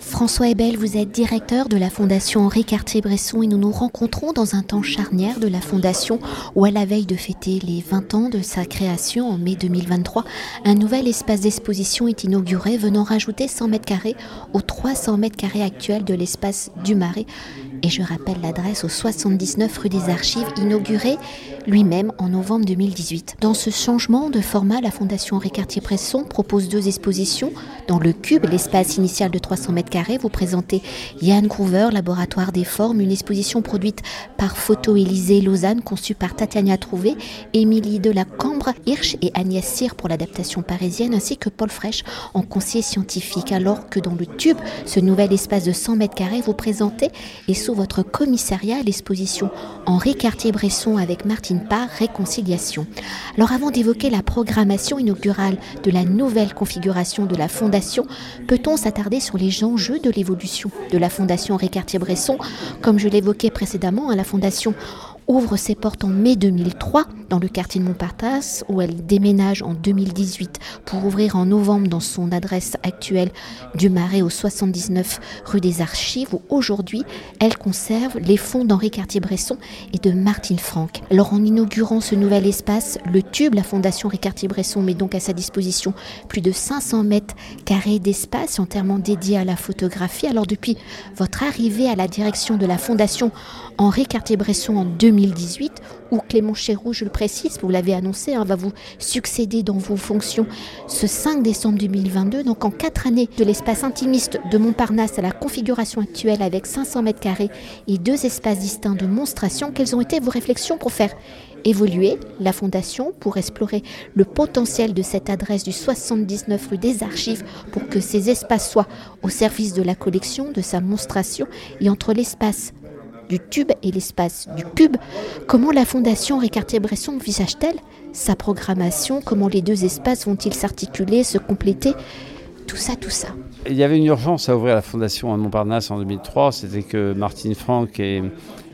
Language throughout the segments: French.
François Ebel, vous êtes directeur de la Fondation Henri Cartier-Bresson et nous nous rencontrons dans un temps charnière de la Fondation où, à la veille de fêter les 20 ans de sa création en mai 2023, un nouvel espace d'exposition est inauguré venant rajouter 100 mètres carrés aux 300 mètres carrés actuels de l'espace du Marais. Et je rappelle l'adresse au 79 rue des Archives, inauguré lui-même en novembre 2018. Dans ce changement de format, la Fondation Henri Cartier-Bresson propose deux expositions. Dans le Cube, l'espace initial de 300 mètres vous présentez Yann Groover, Laboratoire des formes, une exposition produite par Photo Élysée Lausanne, conçue par Tatiana Trouvé, Émilie de la Cambre, Hirsch et Agnès Cyr pour l'adaptation parisienne, ainsi que Paul Frech en conseiller scientifique. Alors que dans le Tube, ce nouvel espace de 100 mètres carrés, vous présentez et sous votre commissariat l'exposition Henri Cartier-Bresson avec Martine Parr, Réconciliation. Alors avant d'évoquer la programmation inaugurale de la nouvelle configuration de la Fondation, peut-on s'attarder sur les de l'évolution de la Fondation Henri Cartier-Bresson Comme je l'évoquais précédemment, à la Fondation ouvre ses portes en mai 2003 dans le quartier de Montparnasse où elle déménage en 2018 pour ouvrir en novembre dans son adresse actuelle du Marais au 79 rue des Archives où aujourd'hui elle conserve les fonds d'Henri Cartier-Bresson et de Martine Franck. Alors en inaugurant ce nouvel espace, le Tube, la Fondation Henri Cartier-Bresson met donc à sa disposition plus de 500 mètres carrés d'espace entièrement dédié à la photographie. Alors depuis votre arrivée à la direction de la Fondation Henri Cartier-Bresson en 2018, où Clément Chéroux, je le précise, vous l'avez annoncé, hein, va vous succéder dans vos fonctions ce 5 décembre 2022. Donc en quatre années de l'espace intimiste de Montparnasse à la configuration actuelle avec 500 mètres carrés et deux espaces distincts de monstration, quelles ont été vos réflexions pour faire évoluer la fondation pour explorer le potentiel de cette adresse du 79 rue des Archives pour que ces espaces soient au service de la collection, de sa monstration et entre l'espace du tube et l'espace du cube, comment la Fondation Ricartier-Bresson envisage-t-elle sa programmation Comment les deux espaces vont-ils s'articuler, se compléter Tout ça, tout ça. Il y avait une urgence à ouvrir la Fondation à Montparnasse en 2003, c'était que Martine Franck et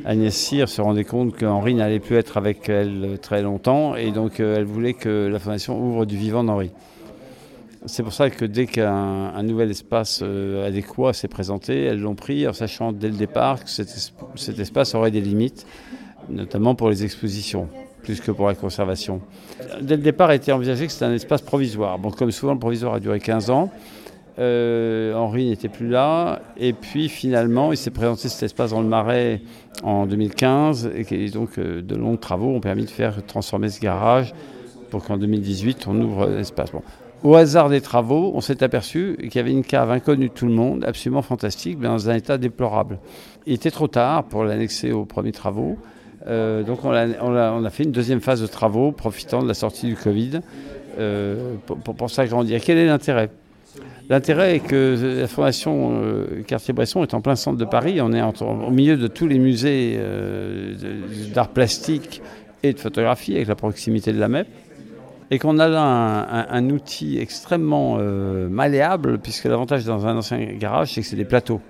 Agnès Cyr se rendaient compte qu'Henri n'allait plus être avec elle très longtemps et donc euh, elle voulait que la Fondation ouvre du vivant d'Henri. C'est pour ça que dès qu'un nouvel espace euh, adéquat s'est présenté, elles l'ont pris en sachant dès le départ que cet, espace aurait des limites, notamment pour les expositions, plus que pour la conservation. Dès le départ, a été envisagé que c'était un espace provisoire. Bon, comme souvent, le provisoire a duré 15 ans. Euh, Henri n'était plus là. Et puis finalement, il s'est présenté cet espace dans le Marais en 2015. Et donc, euh, de longs travaux ont permis de faire transformer ce garage pour qu'en 2018, on ouvre l'espace. Au hasard des travaux, on s'est aperçu qu'il y avait une cave inconnue de tout le monde, absolument fantastique, mais dans un état déplorable. Il était trop tard pour l'annexer aux premiers travaux. Euh, donc on a, fait une deuxième phase de travaux, profitant de la sortie du Covid, euh, pour, s'agrandir. Quel est l'intérêt? L'intérêt est que la Fondation euh, Cartier-Bresson est en plein centre de Paris. On est au milieu de tous les musées d'art plastique et de photographie, avec la proximité de la MEP et qu'on a là un, outil extrêmement euh, malléable, puisque l'avantage dans un ancien garage, c'est que c'est des plateaux.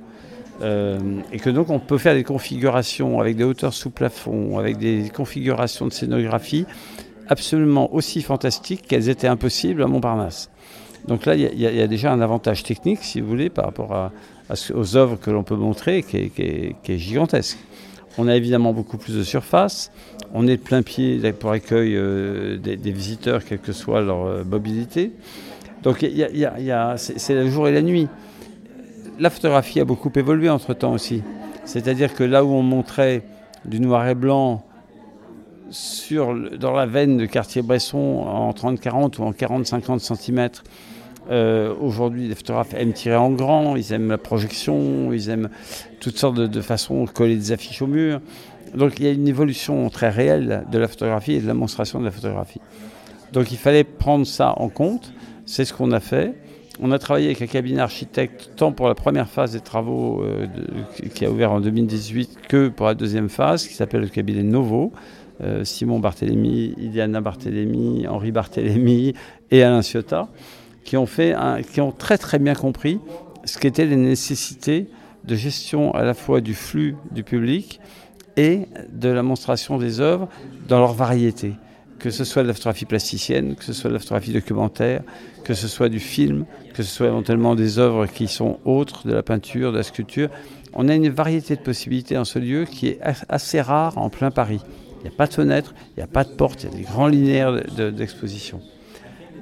Euh, et que donc on peut faire des configurations avec des hauteurs sous plafond, avec des configurations de scénographie absolument aussi fantastiques qu'elles étaient impossibles à Montparnasse. Donc là, il y, a déjà un avantage technique, si vous voulez, par rapport aux œuvres que l'on peut montrer, qui est gigantesque. On a évidemment beaucoup plus de surface. On est de plein pied pour accueil euh, des, visiteurs, quelle que soit leur euh, mobilité. Donc c'est le jour et la nuit. La photographie a beaucoup évolué entre-temps aussi. C'est-à-dire que là où on montrait du noir et blanc dans la veine de Cartier-Bresson en 30-40 ou en 40-50 cm, euh, aujourd'hui, les photographes aiment tirer en grand, ils aiment la projection, ils aiment toutes sortes de, façons de coller des affiches au mur. Donc il y a une évolution très réelle de la photographie et de la monstration de la photographie. Donc il fallait prendre ça en compte, c'est ce qu'on a fait. On a travaillé avec un cabinet architecte tant pour la première phase des travaux euh, qui a ouvert en 2018 que pour la deuxième phase qui s'appelle le cabinet Novo. Euh, Simon Barthélémy, Iliana Barthélémy, Henri Barthélémy et Alain Ciotta qui ont, fait qui ont très très bien compris ce qu'étaient les nécessités de gestion à la fois du flux du public et de la monstration des œuvres dans leur variété. que ce soit de la photographie plasticienne, que ce soit de la photographie documentaire, que ce soit du film, que ce soit éventuellement des œuvres qui sont autres, de la peinture, de la sculpture. On a une variété de possibilités en ce lieu qui est assez rare en plein Paris. Il n'y a pas de fenêtre, il n'y a pas de porte, il y a des grands linéaires d'exposition.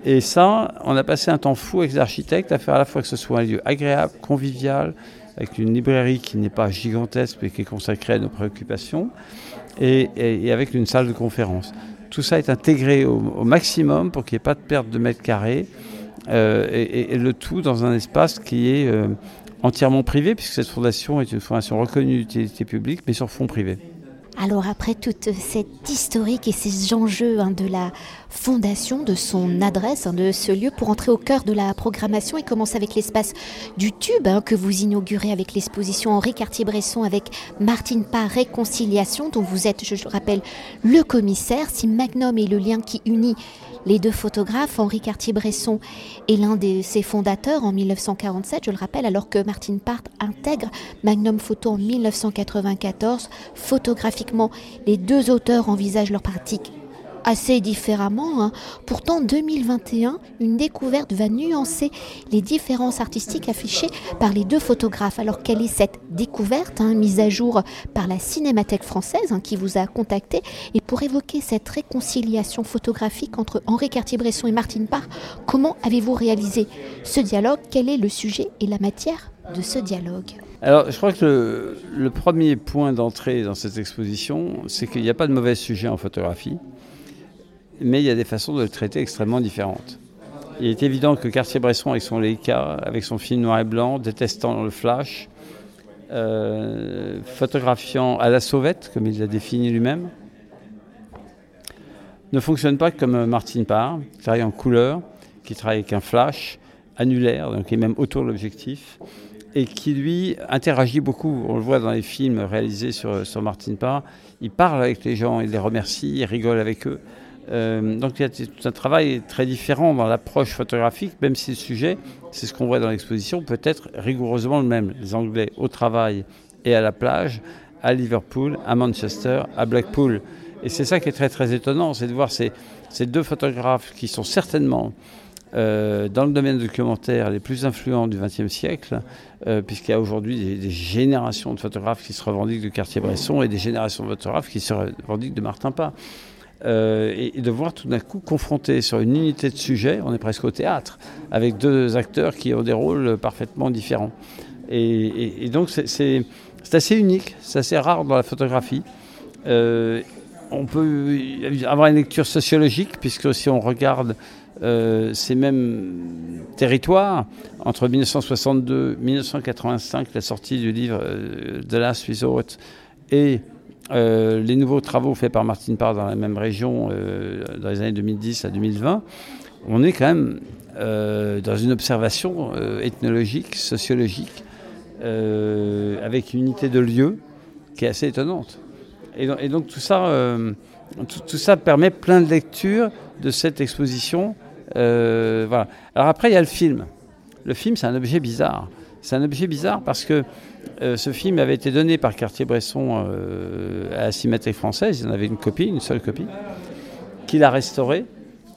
Et ça, on a passé un temps fou avec les architectes à faire à la fois que ce soit un lieu agréable, convivial, avec une librairie qui n'est pas gigantesque mais qui est consacrée à nos préoccupations, et, avec une salle de conférence. Tout ça est intégré au, maximum pour qu'il n'y ait pas de perte de mètres carrés, euh, et, le tout dans un espace qui est euh, entièrement privé, puisque cette fondation est une fondation reconnue d'utilité publique, mais sur fonds privés. Alors après toute cette historique et ces enjeux hein, de la fondation, de son adresse, hein, de ce lieu, pour entrer au cœur de la programmation et commencer avec l'espace du Tube hein, que vous inaugurez avec l'exposition Henri Cartier-Bresson avec Martine Parr Réconciliation, dont vous êtes, je le rappelle, le commissaire. Si Magnum est le lien qui unit les deux photographes, Henri Cartier-Bresson est l'un de ses fondateurs en 1947, je le rappelle, alors que Martine Part intègre Magnum Photo en 1994. Photographiquement, les deux auteurs envisagent leur pratique assez différemment. Hein. Pourtant, 2021, une découverte va nuancer les différences artistiques affichées par les deux photographes. Alors, quelle est cette découverte, hein, mise à jour par la Cinémathèque française hein, qui vous a contacté? Et pour évoquer cette réconciliation photographique entre Henri Cartier-Bresson et Martine Parr, comment avez-vous réalisé ce dialogue? Quel est le sujet et la matière de ce dialogue? Alors, je crois que le premier point d'entrée dans cette exposition, c'est qu'il n'y a pas de mauvais sujet en photographie mais il y a des façons de le traiter extrêmement différentes. Il est évident que Cartier-Bresson, avec son Leica, avec son film noir et blanc, détestant le flash, euh, photographiant à la sauvette, comme il l'a défini lui-même, ne fonctionne pas comme Martin Parr, qui travaille en couleur, qui travaille avec un flash annulaire, donc qui est même autour de l'objectif, et qui lui interagit beaucoup. On le voit dans les films réalisés sur, sur Martin Parr. Il parle avec les gens, il les remercie, il rigole avec eux. Euh, donc il y a tout un travail très différent dans l'approche photographique, même si le sujet, c'est ce qu'on voit dans l'exposition, peut être rigoureusement le même. Les Anglais au travail et à la plage, à Liverpool, à Manchester, à Blackpool. Et c'est ça qui est très très étonnant, c'est de voir ces, deux photographes qui sont certainement euh, dans le domaine documentaire les plus influents du XXe siècle, euh, puisqu'il y a aujourd'hui des, des, générations de photographes qui se revendiquent de Cartier-Bresson et des générations de photographes qui se revendiquent de Martin Pas. Euh, et, de voir tout d'un coup confronté sur une unité de sujet, on est presque au théâtre, avec deux acteurs qui ont des rôles parfaitement différents. Et, donc c'est assez unique, c'est assez rare dans la photographie. Euh, on peut avoir une lecture sociologique, puisque si on regarde euh, ces mêmes territoires, entre 1962 et 1985, la sortie du livre The Last Resort, et euh, les nouveaux travaux faits par Martine Parr dans la même région euh, dans les années 2010 à 2020, on est quand même euh, dans une observation ethnologique, sociologique, avec une unité de lieu qui est assez étonnante. Et, donc tout ça, tout, ça permet plein de lectures de cette exposition. Alors après, il y a le film. Le film, c'est un objet bizarre. C'est un objet bizarre parce que euh, ce film avait été donné par Cartier-Bresson euh, à la Cinémathèque française. Il en avait une copie, une seule copie, qu'il a restaurée.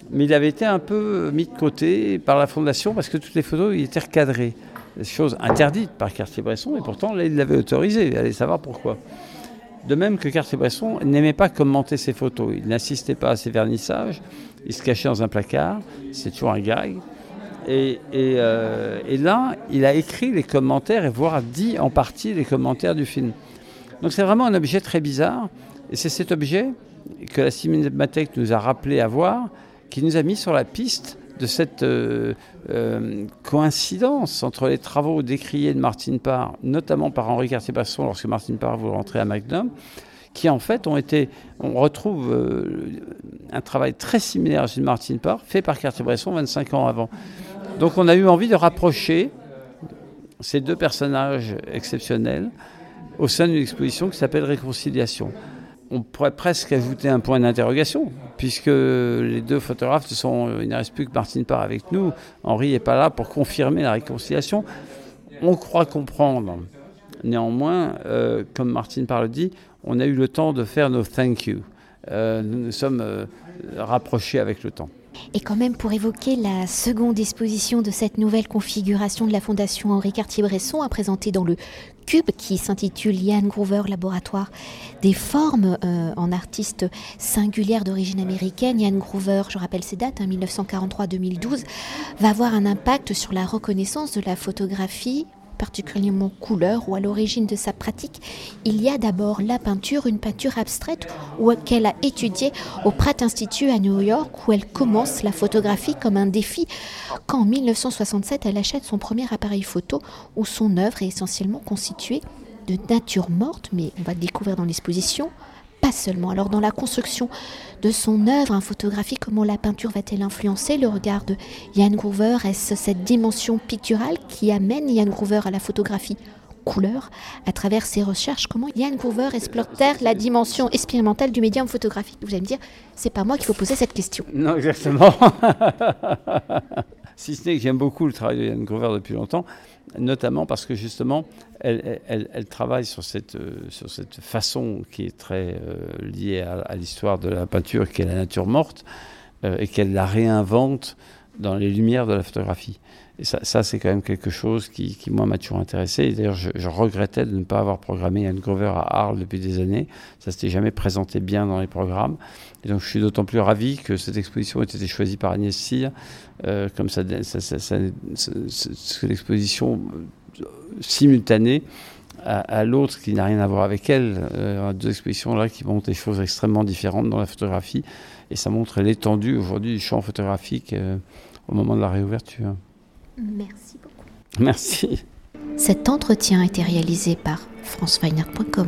Mais il avait été un peu mis de côté par la Fondation parce que toutes les photos étaient recadrées. Chose interdite par Cartier-Bresson et pourtant là il l'avait autorisé. Allez savoir pourquoi. De même que Cartier-Bresson n'aimait pas commenter ses photos. Il n'insistait pas à ses vernissages. Il se cachait dans un placard. C'est toujours un gag. Euh, et, là, il a écrit les commentaires et voire dit en partie les commentaires du film. Donc c'est vraiment un objet très bizarre. Et c'est cet objet que la Cinémathèque nous a rappelé avoir, qui nous a mis sur la piste de cette euh, euh, coïncidence entre les travaux décriés de Martine Parr, notamment par Henri Cartier-Bresson lorsque Martine Parr voulait rentrer à Magnum, qui en fait ont été, on retrouve un travail très similaire à celui de Martine Parr, fait par Cartier-Bresson 25 ans avant. Donc on a eu envie de rapprocher ces deux personnages exceptionnels au sein d'une exposition qui s'appelle Réconciliation. On pourrait presque ajouter un point d'interrogation, puisque les deux photographes, sont, il ne reste plus que Martine Parr avec nous. Henri n'est pas là pour confirmer la réconciliation. On croit comprendre. Néanmoins, euh, comme Martine Parr le dit, on a eu le temps de faire nos thank you. nous nous sommes rapprochés avec le temps. Et quand même, pour évoquer la seconde disposition de cette nouvelle configuration de la Fondation Henri Cartier-Bresson, à présenter dans le Cube, qui s'intitule Yann Groover Laboratoire des formes euh, en artiste singulière d'origine américaine. Yann Groover, je rappelle ses dates, 1943-2012, hein, va avoir un impact sur la reconnaissance de la photographie particulièrement couleur ou à l'origine de sa pratique, il y a d'abord la peinture, une peinture abstraite qu'elle a étudiée au Pratt Institute à New York où elle commence la photographie comme un défi quand en 1967 elle achète son premier appareil photo où son œuvre est essentiellement constituée de nature morte, mais on va découvrir dans l'exposition, seulement. Alors dans la construction de son œuvre un photographique, comment la peinture va-t-elle influencer le regard de Yann Groover? Est-ce cette dimension picturale qui amène Yann Groover à la photographie couleur à travers ses recherches? Comment Yann Groover explore-t-elle la dimension expérimentale du médium photographique? Vous allez me dire, c'est pas moi qu'il faut poser cette question. Non, exactement. si ce n'est que j'aime beaucoup le travail de Yann Groover depuis longtemps, notamment parce que justement, elle, travaille sur cette, euh, sur cette façon qui est très euh, liée à, l'histoire de la peinture, qui est la nature morte, euh, et qu'elle la réinvente dans les lumières de la photographie. Et ça, c'est quand même quelque chose qui, moi, m'a toujours intéressé. D'ailleurs, je, regrettais de ne pas avoir programmé Yann Grover à Arles depuis des années. Ça s'était jamais présenté bien dans les programmes. Et donc, je suis d'autant plus ravi que cette exposition ait été choisie par Agnès Cyr, comme ça, ça, ça, l'exposition simultanée à, l'autre qui n'a rien à voir avec elle. Euh, deux expositions là qui montrent des choses extrêmement différentes dans la photographie et ça montre l'étendue aujourd'hui du champ photographique euh, au moment de la réouverture. Merci beaucoup. Merci. Cet entretien a été réalisé par franceweiner.com.